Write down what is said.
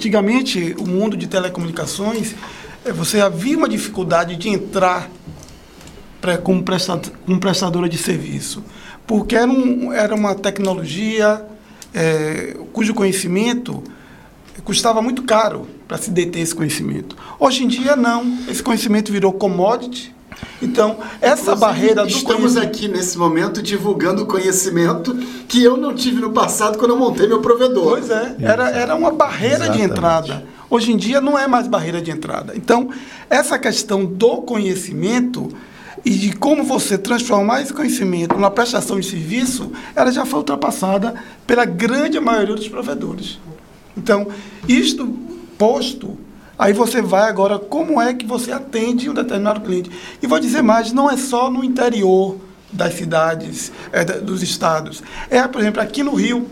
Antigamente, o mundo de telecomunicações, eh, você havia uma dificuldade de entrar pra, como, presta, como prestadora de serviço, porque era, um, era uma tecnologia é, cujo conhecimento custava muito caro para se deter esse conhecimento. Hoje em dia, não. Esse conhecimento virou commodity. Então, essa Inclusive, barreira do Estamos aqui nesse momento divulgando conhecimento que eu não tive no passado quando eu montei meu provedor. Pois é, era, era uma barreira de Exatamente. entrada. Hoje em dia não é mais barreira de entrada. Então, essa questão do conhecimento e de como você transformar esse conhecimento na prestação de serviço, ela já foi ultrapassada pela grande maioria dos provedores. Então, isto posto, aí você vai agora como é que você atende um determinado cliente. E vou dizer mais, não é só no interior das cidades, da- dos estados. É, por exemplo, aqui no Rio,